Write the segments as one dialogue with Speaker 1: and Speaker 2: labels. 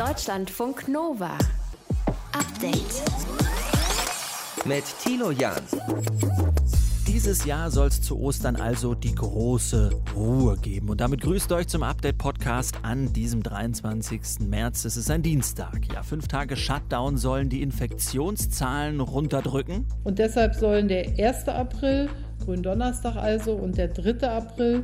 Speaker 1: Deutschlandfunk Nova. Update.
Speaker 2: Mit Tilo Jan.
Speaker 3: Dieses Jahr soll es zu Ostern also die große Ruhe geben. Und damit grüßt euch zum Update-Podcast an diesem 23. März. Es ist ein Dienstag. Ja, fünf Tage Shutdown sollen die Infektionszahlen runterdrücken.
Speaker 4: Und deshalb sollen der 1. April, Gründonnerstag also, und der 3. April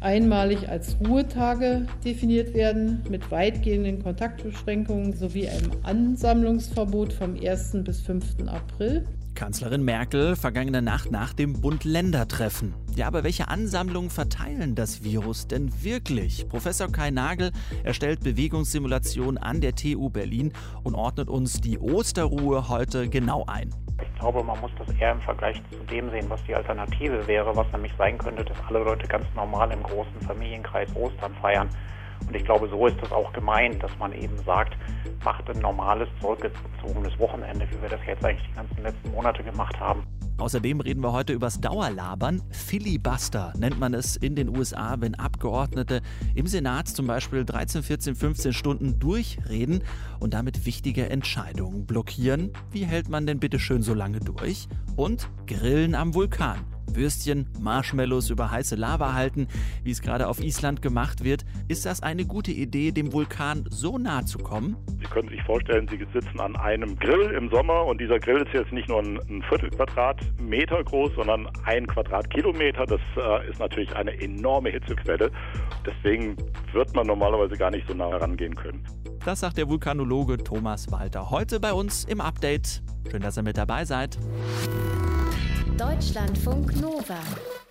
Speaker 4: einmalig als Ruhetage definiert werden mit weitgehenden Kontaktbeschränkungen sowie einem Ansammlungsverbot vom 1. bis 5. April.
Speaker 3: Kanzlerin Merkel vergangene Nacht nach dem Bund-Länder-Treffen. Ja, aber welche Ansammlungen verteilen das Virus denn wirklich? Professor Kai Nagel erstellt Bewegungssimulationen an der TU Berlin und ordnet uns die Osterruhe heute genau ein.
Speaker 5: Ich glaube, man muss das eher im Vergleich zu dem sehen, was die Alternative wäre, was nämlich sein könnte, dass alle Leute ganz normal im großen Familienkreis Ostern feiern. Und ich glaube, so ist das auch gemeint, dass man eben sagt, macht ein normales, zurückgezogenes Wochenende, wie wir das jetzt eigentlich die ganzen letzten Monate gemacht haben.
Speaker 3: Außerdem reden wir heute übers Dauerlabern. Filibuster nennt man es in den USA, wenn Abgeordnete im Senat zum Beispiel 13, 14, 15 Stunden durchreden und damit wichtige Entscheidungen blockieren. Wie hält man denn bitte schön so lange durch? Und Grillen am Vulkan. Würstchen, Marshmallows über heiße Lava halten, wie es gerade auf Island gemacht wird. Ist das eine gute Idee, dem Vulkan so nah zu kommen?
Speaker 6: Sie können sich vorstellen, Sie sitzen an einem Grill im Sommer und dieser Grill ist jetzt nicht nur ein Viertelquadratmeter groß, sondern ein Quadratkilometer. Das äh, ist natürlich eine enorme Hitzequelle. Deswegen wird man normalerweise gar nicht so nah herangehen können.
Speaker 3: Das sagt der Vulkanologe Thomas Walter heute bei uns im Update. Schön, dass ihr mit dabei seid.
Speaker 1: Deutschlandfunk Nova.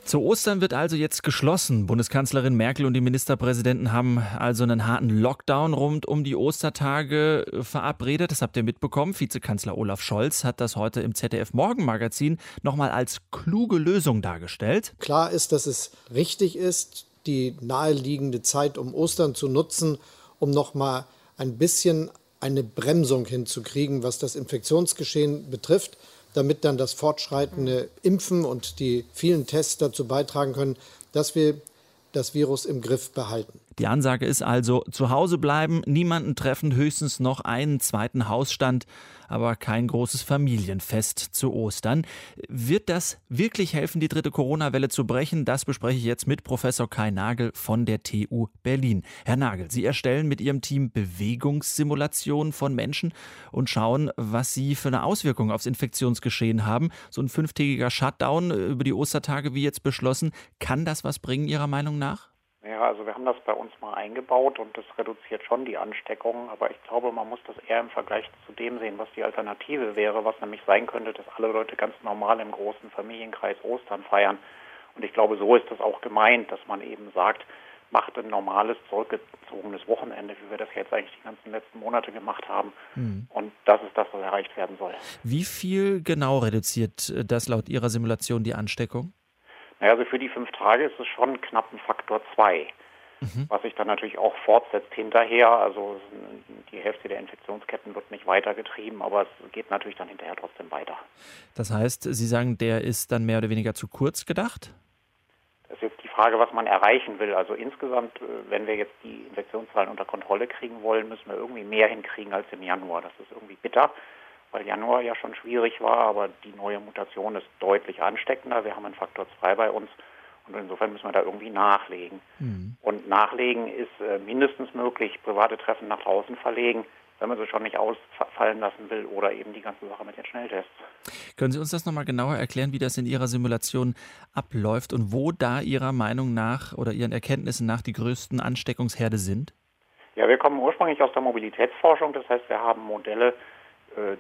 Speaker 3: Zu Ostern wird also jetzt geschlossen. Bundeskanzlerin Merkel und die Ministerpräsidenten haben also einen harten Lockdown rund um die Ostertage verabredet. Das habt ihr mitbekommen. Vizekanzler Olaf Scholz hat das heute im ZDF Morgenmagazin nochmal als kluge Lösung dargestellt.
Speaker 7: Klar ist, dass es richtig ist, die naheliegende Zeit um Ostern zu nutzen, um nochmal ein bisschen eine Bremsung hinzukriegen, was das Infektionsgeschehen betrifft damit dann das fortschreitende Impfen und die vielen Tests dazu beitragen können, dass wir das Virus im Griff behalten.
Speaker 3: Die Ansage ist also zu Hause bleiben, niemanden treffen, höchstens noch einen zweiten Hausstand, aber kein großes Familienfest zu Ostern. Wird das wirklich helfen, die dritte Corona-Welle zu brechen? Das bespreche ich jetzt mit Professor Kai Nagel von der TU Berlin. Herr Nagel, Sie erstellen mit Ihrem Team Bewegungssimulationen von Menschen und schauen, was sie für eine Auswirkung aufs Infektionsgeschehen haben. So ein fünftägiger Shutdown über die Ostertage wie jetzt beschlossen, kann das was bringen Ihrer Meinung nach?
Speaker 5: Ja, also wir haben das bei uns mal eingebaut und das reduziert schon die Ansteckungen, aber ich glaube, man muss das eher im Vergleich zu dem sehen, was die Alternative wäre, was nämlich sein könnte, dass alle Leute ganz normal im großen Familienkreis Ostern feiern. Und ich glaube, so ist das auch gemeint, dass man eben sagt, macht ein normales, zurückgezogenes Wochenende, wie wir das jetzt eigentlich die ganzen letzten Monate gemacht haben. Mhm. Und das ist das, was erreicht werden soll.
Speaker 3: Wie viel genau reduziert das laut Ihrer Simulation die Ansteckung?
Speaker 5: Naja, also für die fünf Tage ist es schon knapp ein Faktor zwei. Mhm. Was sich dann natürlich auch fortsetzt hinterher. Also die Hälfte der Infektionsketten wird nicht weitergetrieben, aber es geht natürlich dann hinterher trotzdem weiter.
Speaker 3: Das heißt, Sie sagen, der ist dann mehr oder weniger zu kurz gedacht?
Speaker 5: Das ist jetzt die Frage, was man erreichen will. Also insgesamt, äh, wenn wir jetzt die Infektionszahlen unter Kontrolle kriegen wollen, müssen wir irgendwie mehr hinkriegen als im Januar. Das ist irgendwie bitter weil Januar ja schon schwierig war, aber die neue Mutation ist deutlich ansteckender. Wir haben einen Faktor 2 bei uns und insofern müssen wir da irgendwie nachlegen. Mhm. Und nachlegen ist äh, mindestens möglich, private Treffen nach draußen verlegen, wenn man sie schon nicht ausfallen lassen will oder eben die ganze Sache mit den Schnelltests.
Speaker 3: Können Sie uns das nochmal genauer erklären, wie das in Ihrer Simulation abläuft und wo da Ihrer Meinung nach oder Ihren Erkenntnissen nach die größten Ansteckungsherde sind?
Speaker 5: Ja, wir kommen ursprünglich aus der Mobilitätsforschung. Das heißt, wir haben Modelle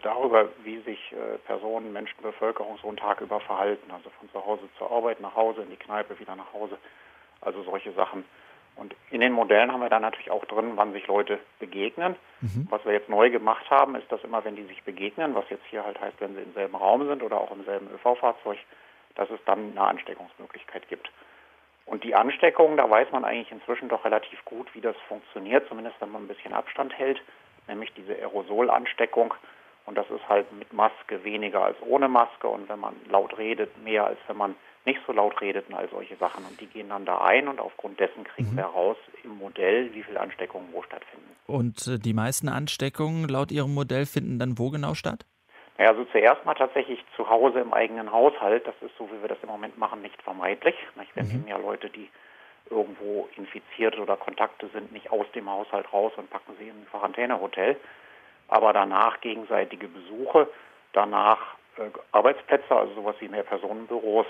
Speaker 5: darüber, wie sich äh, Personen, Menschen, Bevölkerung so einen Tag über verhalten. Also von zu Hause zur Arbeit, nach Hause, in die Kneipe, wieder nach Hause. Also solche Sachen. Und in den Modellen haben wir dann natürlich auch drin, wann sich Leute begegnen. Mhm. Was wir jetzt neu gemacht haben, ist, dass immer, wenn die sich begegnen, was jetzt hier halt heißt, wenn sie im selben Raum sind oder auch im selben ÖV-Fahrzeug, dass es dann eine Ansteckungsmöglichkeit gibt. Und die Ansteckung, da weiß man eigentlich inzwischen doch relativ gut, wie das funktioniert, zumindest wenn man ein bisschen Abstand hält, nämlich diese Aerosolansteckung. Und das ist halt mit Maske weniger als ohne Maske und wenn man laut redet, mehr als wenn man nicht so laut redet und all solche Sachen. Und die gehen dann da ein und aufgrund dessen kriegen mhm. wir raus im Modell, wie viele Ansteckungen wo stattfinden.
Speaker 3: Und äh, die meisten Ansteckungen laut Ihrem Modell finden dann wo genau statt?
Speaker 5: Naja, also zuerst mal tatsächlich zu Hause im eigenen Haushalt. Das ist so, wie wir das im Moment machen, nicht vermeidlich. Wir mhm. nehmen ja Leute, die irgendwo infiziert oder Kontakte sind, nicht aus dem Haushalt raus und packen sie in ein Quarantänehotel. Aber danach gegenseitige Besuche, danach äh, Arbeitsplätze, also sowas wie mehr Personenbüros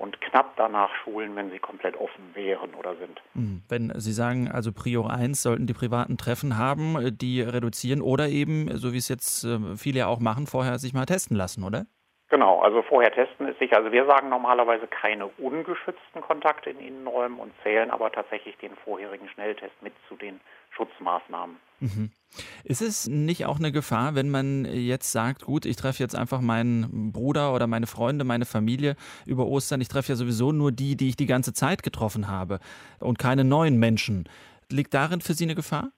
Speaker 5: und knapp danach Schulen, wenn sie komplett offen wären oder sind.
Speaker 3: Hm, wenn Sie sagen, also Prior 1 sollten die privaten Treffen haben, äh, die reduzieren oder eben, so wie es jetzt äh, viele ja auch machen, vorher sich mal testen lassen, oder?
Speaker 5: Genau, also vorher testen ist sicher. Also wir sagen normalerweise keine ungeschützten Kontakte in Innenräumen und zählen aber tatsächlich den vorherigen Schnelltest mit zu den Schutzmaßnahmen.
Speaker 3: Mhm. Ist es nicht auch eine Gefahr, wenn man jetzt sagt, gut, ich treffe jetzt einfach meinen Bruder oder meine Freunde, meine Familie über Ostern, ich treffe ja sowieso nur die, die ich die ganze Zeit getroffen habe und keine neuen Menschen. Liegt darin für Sie eine Gefahr?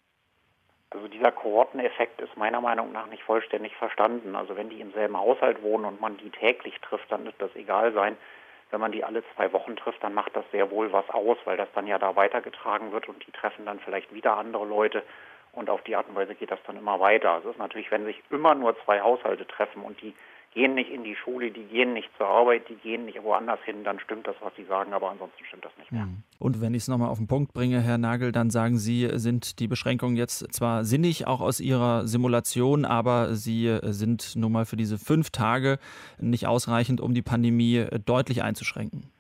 Speaker 5: Also dieser Kohorteneffekt ist meiner Meinung nach nicht vollständig verstanden. Also wenn die im selben Haushalt wohnen und man die täglich trifft, dann wird das egal sein. Wenn man die alle zwei Wochen trifft, dann macht das sehr wohl was aus, weil das dann ja da weitergetragen wird und die treffen dann vielleicht wieder andere Leute und auf die Art und Weise geht das dann immer weiter. Es ist natürlich, wenn sich immer nur zwei Haushalte treffen und die gehen nicht in die Schule, die gehen nicht zur Arbeit, die gehen nicht woanders hin, dann stimmt das, was Sie sagen, aber ansonsten stimmt das nicht mehr. Hm.
Speaker 3: Und wenn ich es nochmal auf den Punkt bringe, Herr Nagel, dann sagen Sie, sind die Beschränkungen jetzt zwar sinnig, auch aus Ihrer Simulation, aber sie sind nun mal für diese fünf Tage nicht ausreichend, um die Pandemie deutlich einzuschränken.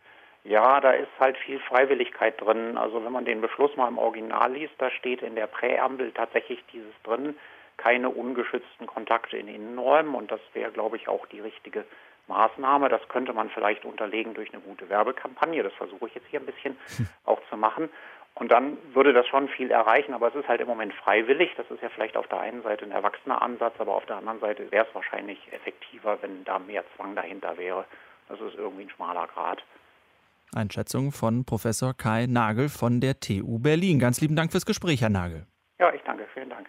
Speaker 5: Ja, da ist halt viel Freiwilligkeit drin. Also wenn man den Beschluss mal im Original liest, da steht in der Präambel tatsächlich dieses drin, keine ungeschützten Kontakte in Innenräumen und das wäre, glaube ich, auch die richtige Maßnahme. Das könnte man vielleicht unterlegen durch eine gute Werbekampagne. Das versuche ich jetzt hier ein bisschen auch zu machen. Und dann würde das schon viel erreichen, aber es ist halt im Moment freiwillig. Das ist ja vielleicht auf der einen Seite ein erwachsener Ansatz, aber auf der anderen Seite wäre es wahrscheinlich effektiver, wenn da mehr Zwang dahinter wäre. Das ist irgendwie ein schmaler Grad.
Speaker 3: Einschätzung von Professor Kai Nagel von der TU Berlin. Ganz lieben Dank fürs Gespräch, Herr Nagel.
Speaker 5: Ja, ich danke. Vielen Dank.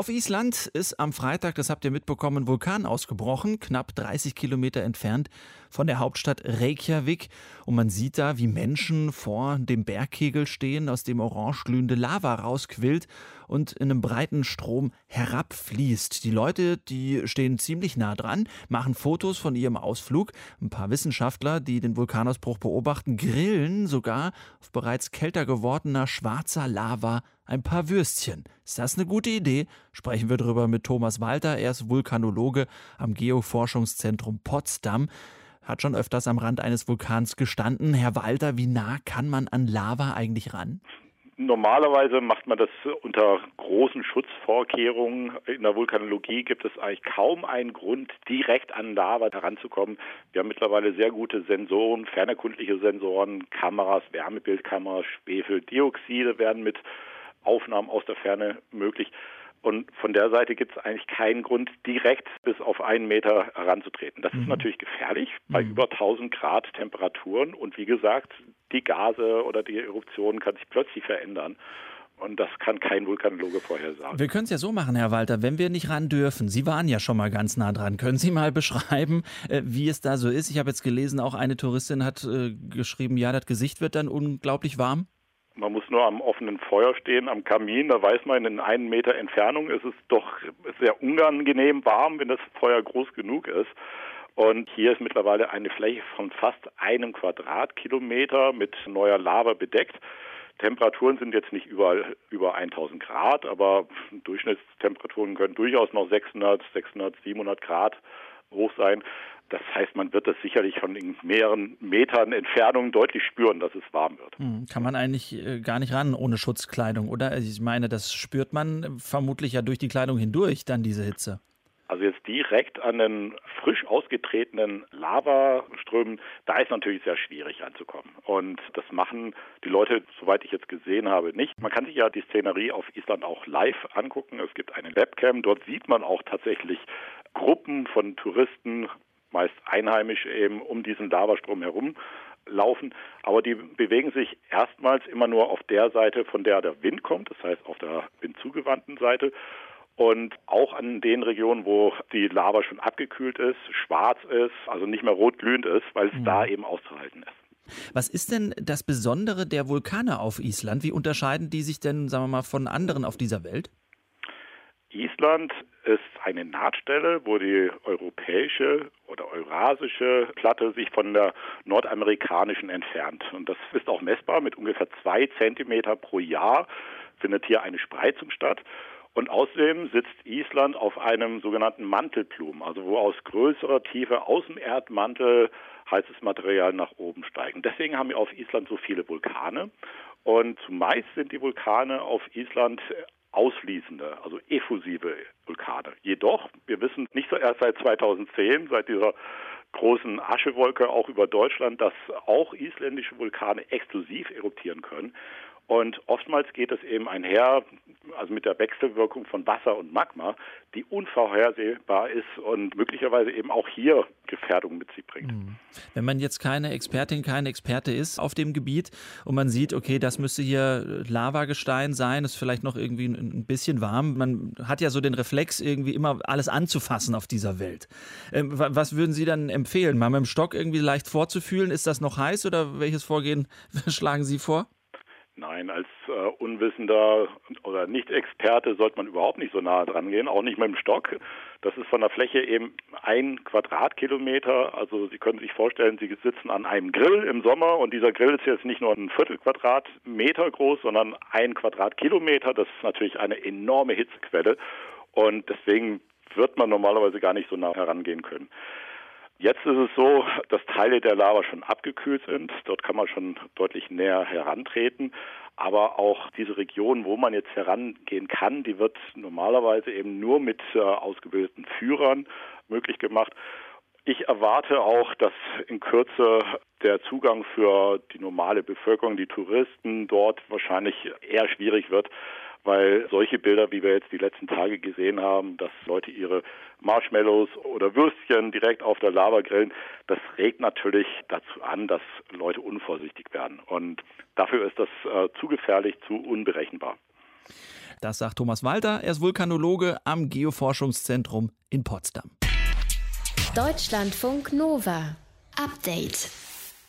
Speaker 3: Auf Island ist am Freitag, das habt ihr mitbekommen, Vulkan ausgebrochen, knapp 30 Kilometer entfernt von der Hauptstadt Reykjavik. Und man sieht da, wie Menschen vor dem Bergkegel stehen, aus dem orange glühende Lava rausquillt und in einem breiten Strom herabfließt. Die Leute, die stehen ziemlich nah dran, machen Fotos von ihrem Ausflug. Ein paar Wissenschaftler, die den Vulkanausbruch beobachten, grillen sogar auf bereits kälter gewordener schwarzer Lava ein paar Würstchen. Ist das eine gute Idee? Sprechen wir darüber mit Thomas Walter. Er ist Vulkanologe am Geoforschungszentrum Potsdam. Hat schon öfters am Rand eines Vulkans gestanden. Herr Walter, wie nah kann man an Lava eigentlich ran?
Speaker 6: Normalerweise macht man das unter großen Schutzvorkehrungen. In der Vulkanologie gibt es eigentlich kaum einen Grund, direkt an Lava heranzukommen. Wir haben mittlerweile sehr gute Sensoren, fernerkundliche Sensoren, Kameras, Wärmebildkameras, Schwefeldioxide werden mit Aufnahmen aus der Ferne möglich. Und von der Seite gibt es eigentlich keinen Grund, direkt bis auf einen Meter heranzutreten. Das mhm. ist natürlich gefährlich bei mhm. über 1000 Grad Temperaturen. Und wie gesagt, die Gase oder die Eruption kann sich plötzlich verändern. Und das kann kein Vulkanologe vorhersagen.
Speaker 3: Wir können es ja so machen, Herr Walter, wenn wir nicht ran dürfen. Sie waren ja schon mal ganz nah dran. Können Sie mal beschreiben, äh, wie es da so ist? Ich habe jetzt gelesen, auch eine Touristin hat äh, geschrieben, ja, das Gesicht wird dann unglaublich warm.
Speaker 6: Man muss nur am offenen Feuer stehen, am Kamin. Da weiß man, in einem Meter Entfernung ist es doch sehr unangenehm warm, wenn das Feuer groß genug ist. Und hier ist mittlerweile eine Fläche von fast einem Quadratkilometer mit neuer Lava bedeckt. Temperaturen sind jetzt nicht überall über 1000 Grad, aber Durchschnittstemperaturen können durchaus noch 600, 600, 700 Grad hoch sein. Das heißt, man wird das sicherlich von mehreren Metern Entfernung deutlich spüren, dass es warm wird.
Speaker 3: Hm, kann man eigentlich äh, gar nicht ran ohne Schutzkleidung, oder? Also ich meine, das spürt man vermutlich ja durch die Kleidung hindurch, dann diese Hitze.
Speaker 6: Also jetzt direkt an den frisch ausgetretenen Lavaströmen, da ist natürlich sehr schwierig anzukommen. Und das machen die Leute, soweit ich jetzt gesehen habe, nicht. Man kann sich ja die Szenerie auf Island auch live angucken. Es gibt eine Webcam, dort sieht man auch tatsächlich Gruppen von Touristen, meist Einheimische eben, um diesen Lavastrom herum laufen, aber die bewegen sich erstmals immer nur auf der Seite, von der der Wind kommt, das heißt auf der windzugewandten Seite. und auch an den Regionen, wo die Lava schon abgekühlt ist, schwarz ist, also nicht mehr rot glühend ist, weil es mhm. da eben auszuhalten ist.
Speaker 3: Was ist denn das Besondere der Vulkane auf Island? Wie unterscheiden die sich denn, sagen wir mal, von anderen auf dieser Welt?
Speaker 6: Island ist eine Nahtstelle, wo die europäische oder eurasische Platte sich von der nordamerikanischen entfernt. Und das ist auch messbar. Mit ungefähr zwei Zentimeter pro Jahr findet hier eine Spreizung statt. Und außerdem sitzt Island auf einem sogenannten Mantelplum, also wo aus größerer Tiefe aus dem Erdmantel heißes Material nach oben steigen. Deswegen haben wir auf Island so viele Vulkane. Und zumeist sind die Vulkane auf Island ausschließende, also effusive Vulkane. Jedoch, wir wissen nicht so erst seit 2010, seit dieser großen Aschewolke auch über Deutschland, dass auch isländische Vulkane exklusiv eruptieren können. Und oftmals geht es eben einher, also mit der Wechselwirkung von Wasser und Magma, die unvorhersehbar ist und möglicherweise eben auch hier Gefährdung mit sich bringt. Mhm.
Speaker 3: Wenn man jetzt keine Expertin, kein Experte ist auf dem Gebiet und man sieht, okay, das müsste hier Lavagestein sein, ist vielleicht noch irgendwie ein bisschen warm. Man hat ja so den Reflex, irgendwie immer alles anzufassen auf dieser Welt. Ähm, was würden Sie dann empfehlen? Mal mit dem Stock irgendwie leicht vorzufühlen? Ist das noch heiß oder welches Vorgehen schlagen Sie vor?
Speaker 6: Nein, als äh, Unwissender oder Nicht-Experte sollte man überhaupt nicht so nah dran gehen, auch nicht mit dem Stock. Das ist von der Fläche eben ein Quadratkilometer. Also Sie können sich vorstellen, Sie sitzen an einem Grill im Sommer und dieser Grill ist jetzt nicht nur ein Viertelquadratmeter groß, sondern ein Quadratkilometer. Das ist natürlich eine enorme Hitzequelle und deswegen wird man normalerweise gar nicht so nah herangehen können. Jetzt ist es so, dass Teile der Lava schon abgekühlt sind. Dort kann man schon deutlich näher herantreten. Aber auch diese Region, wo man jetzt herangehen kann, die wird normalerweise eben nur mit äh, ausgebildeten Führern möglich gemacht. Ich erwarte auch, dass in Kürze der Zugang für die normale Bevölkerung, die Touristen dort wahrscheinlich eher schwierig wird, weil solche Bilder, wie wir jetzt die letzten Tage gesehen haben, dass Leute ihre Marshmallows oder Würstchen direkt auf der Lava grillen, das regt natürlich dazu an, dass Leute unvorsichtig werden. Und dafür ist das äh, zu gefährlich, zu unberechenbar.
Speaker 3: Das sagt Thomas Walter, er ist Vulkanologe am Geoforschungszentrum in Potsdam.
Speaker 1: Deutschlandfunk Nova. Update.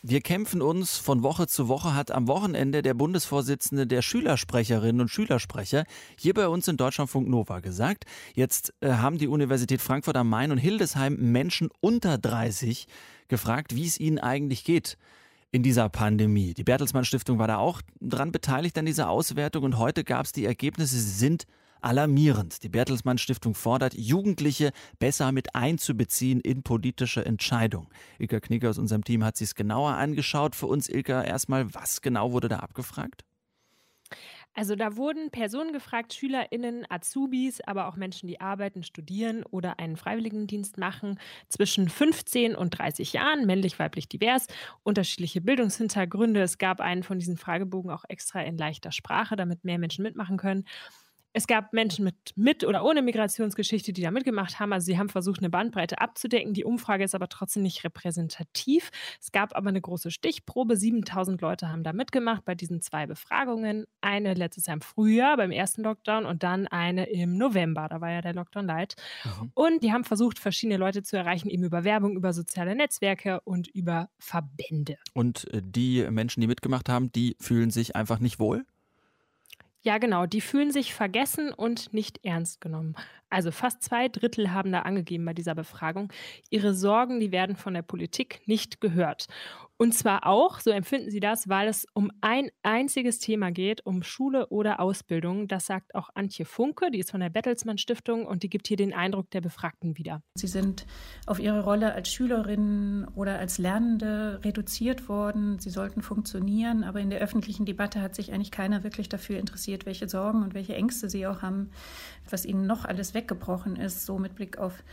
Speaker 3: Wir kämpfen uns von Woche zu Woche, hat am Wochenende der Bundesvorsitzende der Schülersprecherinnen und Schülersprecher hier bei uns in Deutschlandfunk Nova gesagt. Jetzt äh, haben die Universität Frankfurt am Main und Hildesheim Menschen unter 30 gefragt, wie es ihnen eigentlich geht in dieser Pandemie. Die Bertelsmann Stiftung war da auch dran beteiligt an dieser Auswertung und heute gab es die Ergebnisse. Sie sind alarmierend. Die Bertelsmann Stiftung fordert, Jugendliche besser mit einzubeziehen in politische Entscheidungen. Ilka Knicker aus unserem Team hat sich genauer angeschaut. Für uns, Ilka, erstmal, was genau wurde da abgefragt?
Speaker 8: Also da wurden Personen gefragt, Schülerinnen, Azubis, aber auch Menschen, die arbeiten, studieren oder einen Freiwilligendienst machen, zwischen 15 und 30 Jahren, männlich, weiblich, divers, unterschiedliche Bildungshintergründe. Es gab einen von diesen Fragebogen auch extra in leichter Sprache, damit mehr Menschen mitmachen können. Es gab Menschen mit, mit oder ohne Migrationsgeschichte, die da mitgemacht haben. Also sie haben versucht, eine Bandbreite abzudecken. Die Umfrage ist aber trotzdem nicht repräsentativ. Es gab aber eine große Stichprobe. 7000 Leute haben da mitgemacht bei diesen zwei Befragungen. Eine letztes Jahr im Frühjahr beim ersten Lockdown und dann eine im November. Da war ja der Lockdown light. Mhm. Und die haben versucht, verschiedene Leute zu erreichen, eben über Werbung, über soziale Netzwerke und über Verbände.
Speaker 3: Und äh, die Menschen, die mitgemacht haben, die fühlen sich einfach nicht wohl?
Speaker 8: Ja, genau. Die fühlen sich vergessen und nicht ernst genommen. Also fast zwei Drittel haben da angegeben bei dieser Befragung, ihre Sorgen, die werden von der Politik nicht gehört. Und zwar auch, so empfinden sie das, weil es um ein einziges Thema geht, um Schule oder Ausbildung. Das sagt auch Antje Funke, die ist von der Bertelsmann Stiftung und die gibt hier den Eindruck der Befragten wieder.
Speaker 9: Sie sind auf ihre Rolle als Schülerinnen oder als Lernende reduziert worden. Sie sollten funktionieren, aber in der öffentlichen Debatte hat sich eigentlich keiner wirklich dafür interessiert, welche Sorgen und welche Ängste sie auch haben, was ihnen noch alles weg weggebrochen ist, so mit Blick auf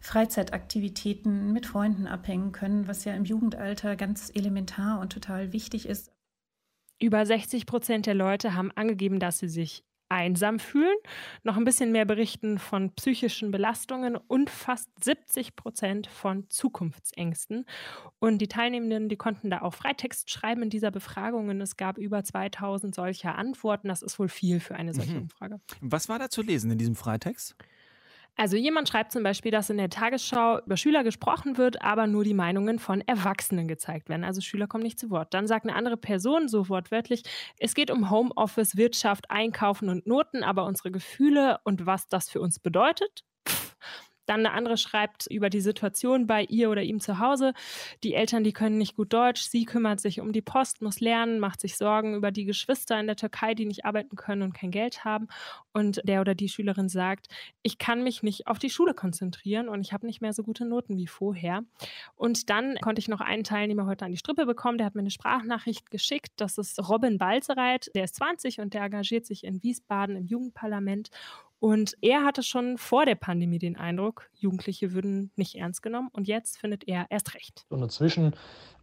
Speaker 9: Freizeitaktivitäten mit Freunden abhängen können, was ja im Jugendalter ganz elementar und total wichtig ist.
Speaker 8: Über 60 Prozent der Leute haben angegeben, dass sie sich einsam fühlen, noch ein bisschen mehr berichten von psychischen Belastungen und fast 70 Prozent von Zukunftsängsten. Und die Teilnehmenden, die konnten da auch Freitext schreiben in dieser Befragung. Und es gab über 2000 solcher Antworten. Das ist wohl viel für eine solche mhm. Umfrage.
Speaker 3: Was war da zu lesen in diesem Freitext?
Speaker 8: Also jemand schreibt zum Beispiel, dass in der Tagesschau über Schüler gesprochen wird, aber nur die Meinungen von Erwachsenen gezeigt werden. Also Schüler kommen nicht zu Wort. Dann sagt eine andere Person so wortwörtlich, es geht um Homeoffice, Wirtschaft, Einkaufen und Noten, aber unsere Gefühle und was das für uns bedeutet, dann eine andere schreibt über die Situation bei ihr oder ihm zu Hause. Die Eltern, die können nicht gut Deutsch. Sie kümmert sich um die Post, muss lernen, macht sich Sorgen über die Geschwister in der Türkei, die nicht arbeiten können und kein Geld haben. Und der oder die Schülerin sagt, ich kann mich nicht auf die Schule konzentrieren und ich habe nicht mehr so gute Noten wie vorher. Und dann konnte ich noch einen Teilnehmer heute an die Strippe bekommen. Der hat mir eine Sprachnachricht geschickt. Das ist Robin Balzereit. Der ist 20 und der engagiert sich in Wiesbaden im Jugendparlament. Und er hatte schon vor der Pandemie den Eindruck, Jugendliche würden nicht ernst genommen. Und jetzt findet er erst recht.
Speaker 10: Und inzwischen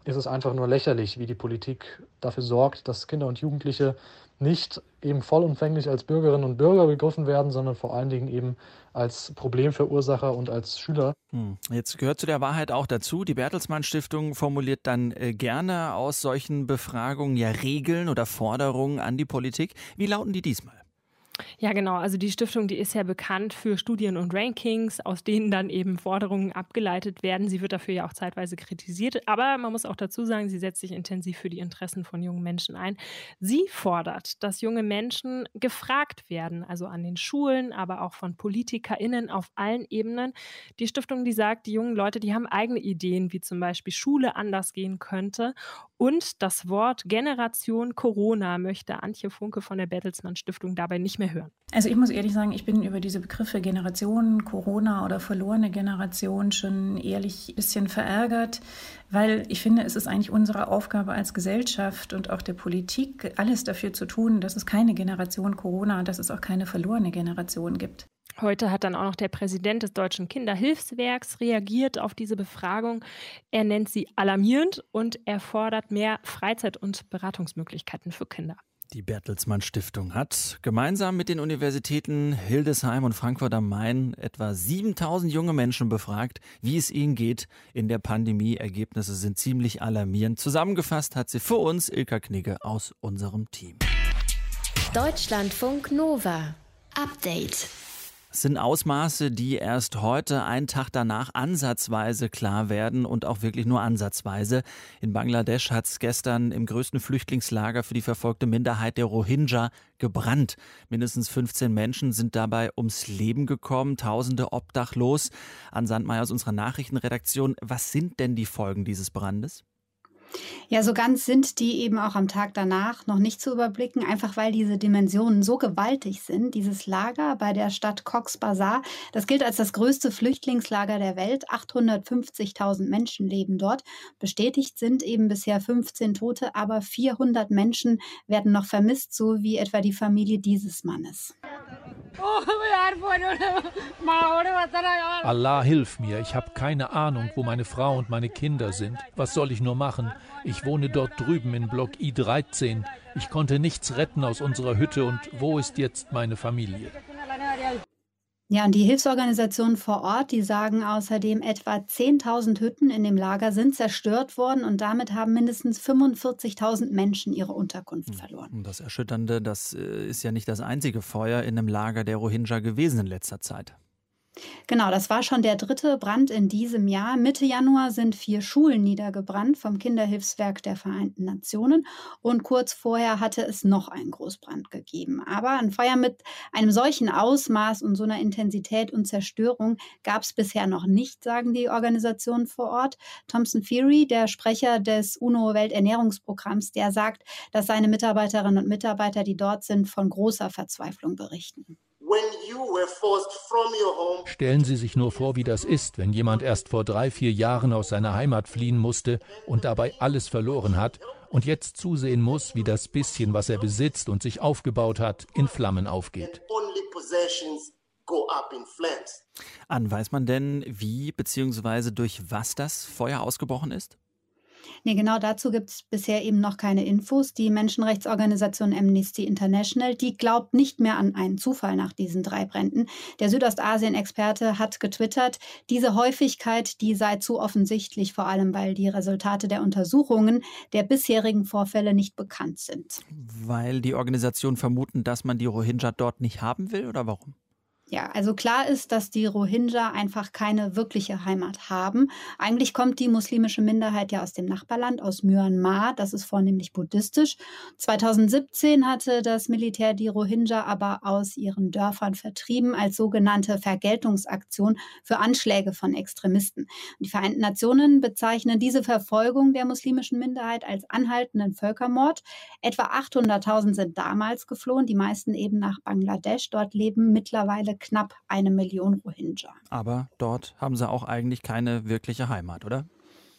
Speaker 10: ist es einfach nur lächerlich, wie die Politik dafür sorgt, dass Kinder und Jugendliche nicht eben vollumfänglich als Bürgerinnen und Bürger begriffen werden, sondern vor allen Dingen eben als Problemverursacher und als Schüler.
Speaker 3: Hm. Jetzt gehört zu der Wahrheit auch dazu, die Bertelsmann Stiftung formuliert dann äh, gerne aus solchen Befragungen ja Regeln oder Forderungen an die Politik. Wie lauten die diesmal?
Speaker 8: Ja, genau. Also die Stiftung, die ist ja bekannt für Studien und Rankings, aus denen dann eben Forderungen abgeleitet werden. Sie wird dafür ja auch zeitweise kritisiert. Aber man muss auch dazu sagen, sie setzt sich intensiv für die Interessen von jungen Menschen ein. Sie fordert, dass junge Menschen gefragt werden, also an den Schulen, aber auch von PolitikerInnen auf allen Ebenen. Die Stiftung, die sagt, die jungen Leute, die haben eigene Ideen, wie zum Beispiel Schule anders gehen könnte. Und das Wort Generation Corona möchte Antje Funke von der Bertelsmann Stiftung dabei nicht mehr hören.
Speaker 9: Also ich muss ehrlich sagen, ich bin über diese Begriffe Generation Corona oder verlorene Generation schon ehrlich ein bisschen verärgert, weil ich finde, es ist eigentlich unsere Aufgabe als Gesellschaft und auch der Politik, alles dafür zu tun, dass es keine Generation Corona, dass es auch keine verlorene Generation gibt.
Speaker 8: Heute hat dann auch noch der Präsident des Deutschen Kinderhilfswerks reagiert auf diese Befragung. Er nennt sie alarmierend und er fordert mehr Freizeit- und Beratungsmöglichkeiten für Kinder.
Speaker 3: Die Bertelsmann Stiftung hat gemeinsam mit den Universitäten Hildesheim und Frankfurt am Main etwa 7000 junge Menschen befragt, wie es ihnen geht in der Pandemie. Ergebnisse sind ziemlich alarmierend. Zusammengefasst hat sie für uns Ilka Knigge aus unserem Team.
Speaker 1: Deutschlandfunk Nova. Update
Speaker 3: sind Ausmaße, die erst heute, einen Tag danach, ansatzweise klar werden und auch wirklich nur ansatzweise. In Bangladesch hat es gestern im größten Flüchtlingslager für die verfolgte Minderheit der Rohingya gebrannt. Mindestens 15 Menschen sind dabei ums Leben gekommen, Tausende obdachlos. An Sandmeier aus unserer Nachrichtenredaktion, was sind denn die Folgen dieses Brandes?
Speaker 11: Ja, so ganz sind die eben auch am Tag danach noch nicht zu überblicken, einfach weil diese Dimensionen so gewaltig sind. Dieses Lager bei der Stadt Cox's Bazar, das gilt als das größte Flüchtlingslager der Welt. 850.000 Menschen leben dort. Bestätigt sind eben bisher 15 Tote, aber 400 Menschen werden noch vermisst, so wie etwa die Familie dieses Mannes.
Speaker 12: Allah hilf mir, ich habe keine Ahnung, wo meine Frau und meine Kinder sind. Was soll ich nur machen? Ich wohne dort drüben in Block I13. Ich konnte nichts retten aus unserer Hütte und wo ist jetzt meine Familie?
Speaker 11: Ja, und die Hilfsorganisationen vor Ort, die sagen außerdem, etwa 10.000 Hütten in dem Lager sind zerstört worden und damit haben mindestens 45.000 Menschen ihre Unterkunft hm. verloren.
Speaker 3: Das Erschütternde, das äh, ist ja nicht das einzige Feuer in einem Lager der Rohingya gewesen in letzter Zeit.
Speaker 11: Genau, das war schon der dritte Brand in diesem Jahr. Mitte Januar sind vier Schulen niedergebrannt vom Kinderhilfswerk der Vereinten Nationen und kurz vorher hatte es noch einen Großbrand gegeben. Aber ein Feuer mit einem solchen Ausmaß und so einer Intensität und Zerstörung gab es bisher noch nicht, sagen die Organisationen vor Ort. Thompson Fury, der Sprecher des UNO-Welternährungsprogramms, der sagt, dass seine Mitarbeiterinnen und Mitarbeiter, die dort sind, von großer Verzweiflung berichten.
Speaker 12: Stellen Sie sich nur vor, wie das ist, wenn jemand erst vor drei, vier Jahren aus seiner Heimat fliehen musste und dabei alles verloren hat und jetzt zusehen muss, wie das bisschen, was er besitzt und sich aufgebaut hat, in Flammen aufgeht.
Speaker 3: An weiß man denn, wie bzw. durch was das Feuer ausgebrochen ist?
Speaker 11: Nee, genau dazu gibt es bisher eben noch keine Infos. Die Menschenrechtsorganisation Amnesty International, die glaubt nicht mehr an einen Zufall nach diesen drei Bränden. Der Südostasien-Experte hat getwittert, diese Häufigkeit, die sei zu offensichtlich, vor allem weil die Resultate der Untersuchungen der bisherigen Vorfälle nicht bekannt sind.
Speaker 3: Weil die Organisationen vermuten, dass man die Rohingya dort nicht haben will oder warum?
Speaker 11: Ja, also klar ist, dass die Rohingya einfach keine wirkliche Heimat haben. Eigentlich kommt die muslimische Minderheit ja aus dem Nachbarland, aus Myanmar. Das ist vornehmlich buddhistisch. 2017 hatte das Militär die Rohingya aber aus ihren Dörfern vertrieben als sogenannte Vergeltungsaktion für Anschläge von Extremisten. Die Vereinten Nationen bezeichnen diese Verfolgung der muslimischen Minderheit als anhaltenden Völkermord. Etwa 800.000 sind damals geflohen, die meisten eben nach Bangladesch. Dort leben mittlerweile knapp eine Million Rohingya.
Speaker 3: Aber dort haben sie auch eigentlich keine wirkliche Heimat, oder?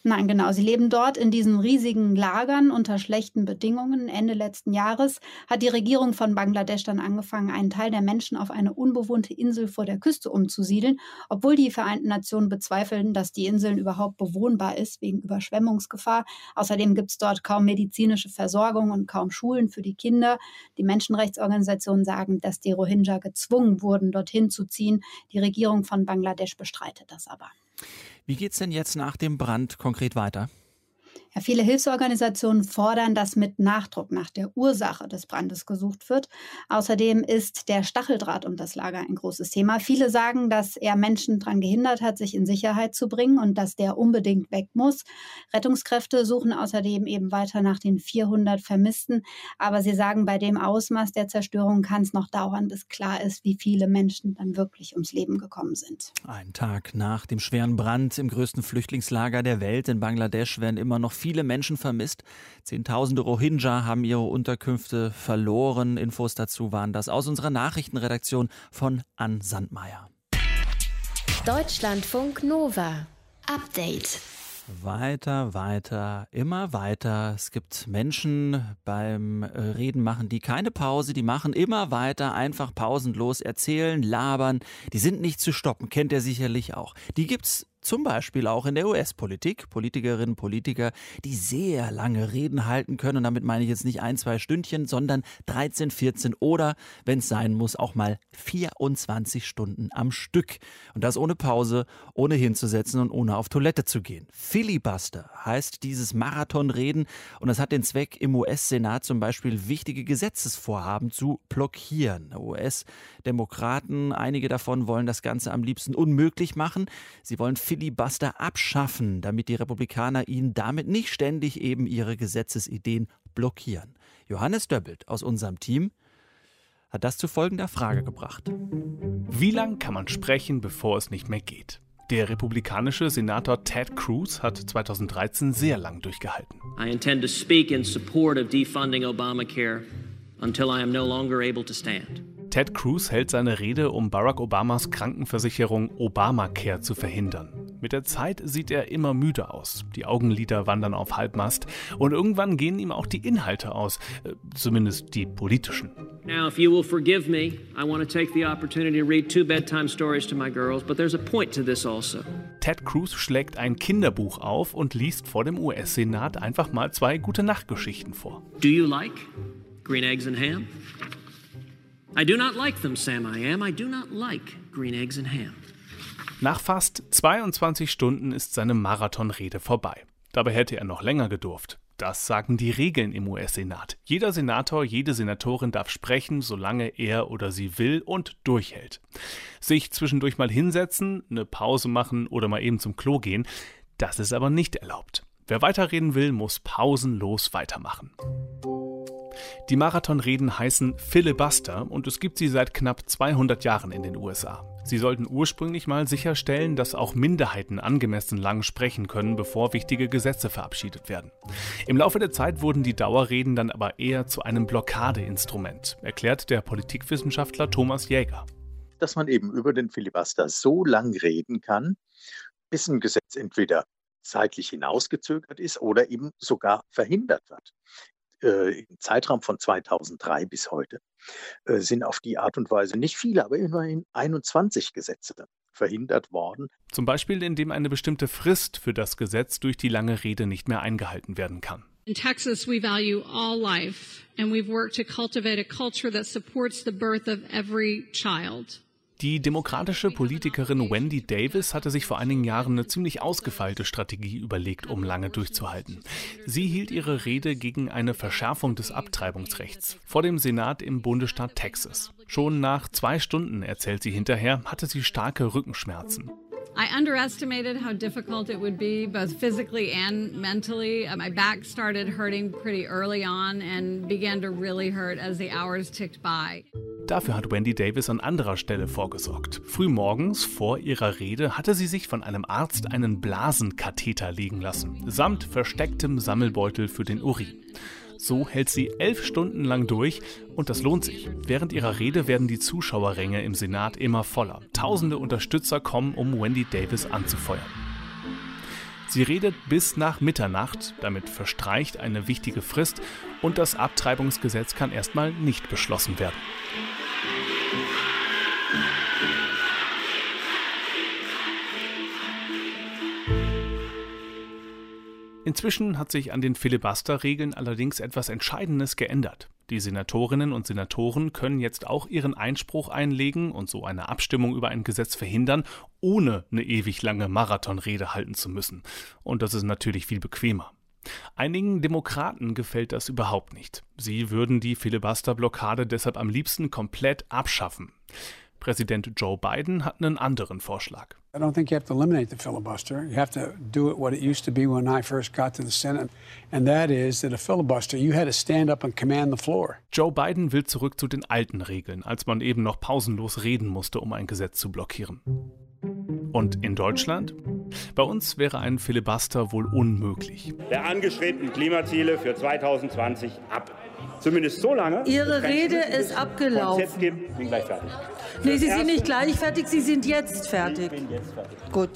Speaker 11: Nein, genau. Sie leben dort in diesen riesigen Lagern unter schlechten Bedingungen. Ende letzten Jahres hat die Regierung von Bangladesch dann angefangen, einen Teil der Menschen auf eine unbewohnte Insel vor der Küste umzusiedeln, obwohl die Vereinten Nationen bezweifeln, dass die Insel überhaupt bewohnbar ist wegen Überschwemmungsgefahr. Außerdem gibt es dort kaum medizinische Versorgung und kaum Schulen für die Kinder. Die Menschenrechtsorganisationen sagen, dass die Rohingya gezwungen wurden, dorthin zu ziehen. Die Regierung von Bangladesch bestreitet das aber.
Speaker 3: Wie geht es denn jetzt nach dem Brand konkret weiter?
Speaker 11: Viele Hilfsorganisationen fordern, dass mit Nachdruck nach der Ursache des Brandes gesucht wird. Außerdem ist der Stacheldraht um das Lager ein großes Thema. Viele sagen, dass er Menschen daran gehindert hat, sich in Sicherheit zu bringen und dass der unbedingt weg muss. Rettungskräfte suchen außerdem eben weiter nach den 400 Vermissten. Aber sie sagen, bei dem Ausmaß der Zerstörung kann es noch dauern, bis klar ist, wie viele Menschen dann wirklich ums Leben gekommen sind.
Speaker 3: Ein Tag nach dem schweren Brand im größten Flüchtlingslager der Welt in Bangladesch werden immer noch viele Menschen vermisst. Zehntausende Rohingya haben ihre Unterkünfte verloren. Infos dazu waren das aus unserer Nachrichtenredaktion von Ann Sandmeier.
Speaker 1: Deutschlandfunk Nova. Update.
Speaker 3: Weiter, weiter, immer weiter. Es gibt Menschen beim äh, Reden machen, die keine Pause, die machen immer weiter, einfach pausenlos erzählen, labern. Die sind nicht zu stoppen, kennt er sicherlich auch. Die gibt's zum Beispiel auch in der US-Politik. Politikerinnen, Politiker, die sehr lange Reden halten können. Und damit meine ich jetzt nicht ein, zwei Stündchen, sondern 13, 14 oder, wenn es sein muss, auch mal 24 Stunden am Stück. Und das ohne Pause, ohne hinzusetzen und ohne auf Toilette zu gehen. Filibuster heißt dieses Marathonreden. Und das hat den Zweck, im US-Senat zum Beispiel wichtige Gesetzesvorhaben zu blockieren. US-Demokraten, einige davon wollen das Ganze am liebsten unmöglich machen. Sie wollen Filibuster abschaffen, damit die Republikaner ihnen damit nicht ständig eben ihre Gesetzesideen blockieren. Johannes Döbbelt aus unserem Team hat das zu folgender Frage gebracht.
Speaker 13: Wie lang kann man sprechen, bevor es nicht mehr geht? Der republikanische Senator Ted Cruz hat 2013 sehr lang durchgehalten.
Speaker 14: I intend to speak in support of defunding Obamacare until I am no longer able to stand.
Speaker 13: Ted Cruz hält seine Rede, um Barack Obamas Krankenversicherung Obamacare zu verhindern. Mit der Zeit sieht er immer müde aus. Die Augenlider wandern auf Halbmast und irgendwann gehen ihm auch die Inhalte aus, äh, zumindest die politischen.
Speaker 14: Now, if you will forgive me, I want to take the opportunity to read two bedtime stories to my girls, but there's a point to this also.
Speaker 13: Ted Cruz schlägt ein Kinderbuch auf und liest vor dem US-Senat einfach mal zwei gute Nachtgeschichten vor.
Speaker 14: Do you like green eggs and ham? I do not like them, Sam I am. I do not like green eggs and ham.
Speaker 13: Nach fast 22 Stunden ist seine Marathonrede vorbei. Dabei hätte er noch länger gedurft. Das sagen die Regeln im US-Senat. Jeder Senator, jede Senatorin darf sprechen, solange er oder sie will und durchhält. Sich zwischendurch mal hinsetzen, eine Pause machen oder mal eben zum Klo gehen, das ist aber nicht erlaubt. Wer weiterreden will, muss pausenlos weitermachen. Die Marathonreden heißen Filibuster und es gibt sie seit knapp 200 Jahren in den USA. Sie sollten ursprünglich mal sicherstellen, dass auch Minderheiten angemessen lang sprechen können, bevor wichtige Gesetze verabschiedet werden. Im Laufe der Zeit wurden die Dauerreden dann aber eher zu einem Blockadeinstrument, erklärt der Politikwissenschaftler Thomas Jäger.
Speaker 15: Dass man eben über den Filibuster so lang reden kann, bis ein Gesetz entweder zeitlich hinausgezögert ist oder eben sogar verhindert wird äh, im Zeitraum von 2003 bis heute äh, sind auf die Art und Weise nicht viele, aber immerhin 21 Gesetze verhindert worden.
Speaker 13: Zum Beispiel, indem eine bestimmte Frist für das Gesetz durch die lange Rede nicht mehr eingehalten werden kann.
Speaker 16: In Texas, we value all life, and we've worked to cultivate a culture that supports the birth of every child.
Speaker 13: Die demokratische Politikerin Wendy Davis hatte sich vor einigen Jahren eine ziemlich ausgefeilte Strategie überlegt, um lange durchzuhalten. Sie hielt ihre Rede gegen eine Verschärfung des Abtreibungsrechts vor dem Senat im Bundesstaat Texas. Schon nach zwei Stunden, erzählt sie hinterher, hatte sie starke Rückenschmerzen.
Speaker 17: I underestimated how difficult it would be, both physically and mentally. Uh, my back started hurting pretty early on and began to really hurt as the hours ticked by.
Speaker 13: Dafür hat Wendy Davis an anderer Stelle vorgesorgt. Frühmorgens vor ihrer Rede hatte sie sich von einem Arzt einen Blasenkatheter legen lassen, samt verstecktem Sammelbeutel für den Urin. So hält sie elf Stunden lang durch und das lohnt sich. Während ihrer Rede werden die Zuschauerränge im Senat immer voller. Tausende Unterstützer kommen, um Wendy Davis anzufeuern. Sie redet bis nach Mitternacht, damit verstreicht eine wichtige Frist und das Abtreibungsgesetz kann erstmal nicht beschlossen werden. Inzwischen hat sich an den Filibuster-Regeln allerdings etwas Entscheidendes geändert. Die Senatorinnen und Senatoren können jetzt auch ihren Einspruch einlegen und so eine Abstimmung über ein Gesetz verhindern, ohne eine ewig lange Marathonrede halten zu müssen. Und das ist natürlich viel bequemer. Einigen Demokraten gefällt das überhaupt nicht. Sie würden die Filibuster-Blockade deshalb am liebsten komplett abschaffen. Präsident Joe Biden hat einen anderen Vorschlag.
Speaker 18: I don't think you have to eliminate the filibuster. You have to do it what it used to be when I first got to the Senate, and that is that a filibuster, you had to stand up and command the floor.
Speaker 13: Joe Biden will zurück zu den alten Regeln, als man eben noch pausenlos reden musste, um ein Gesetz zu blockieren. Und in Deutschland? Bei uns wäre ein Filibuster wohl unmöglich.
Speaker 19: Der angestrebten Klimaziele für 2020 ab. Zumindest so lange.
Speaker 20: Ihre Rede ist abgelaufen.
Speaker 19: Konzept gibt, bin gleich fertig.
Speaker 20: Nee, Sie sind nicht gleich fertig, Sie sind jetzt fertig. Gut.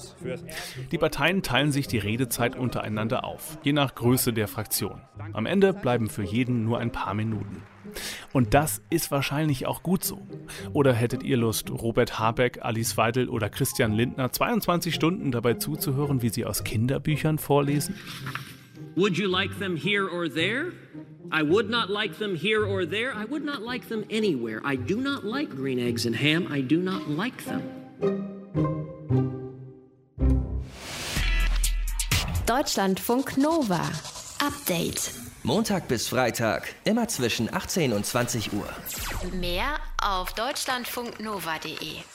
Speaker 13: Die Parteien teilen sich die Redezeit untereinander auf, je nach Größe der Fraktion. Am Ende bleiben für jeden nur ein paar Minuten. Und das ist wahrscheinlich auch gut so. Oder hättet ihr Lust, Robert Habeck, Alice Weidel oder Christian Lindner 22 Stunden dabei zuzuhören, wie sie aus Kinderbüchern vorlesen?
Speaker 14: Would you like them here or there? I would not like them here or there. I would not like them anywhere. I do not like green eggs and ham. I do not like them.
Speaker 1: Deutschlandfunk Nova. Update.
Speaker 2: Montag bis Freitag, immer zwischen 18 und 20 Uhr.
Speaker 1: Mehr auf deutschlandfunknova.de.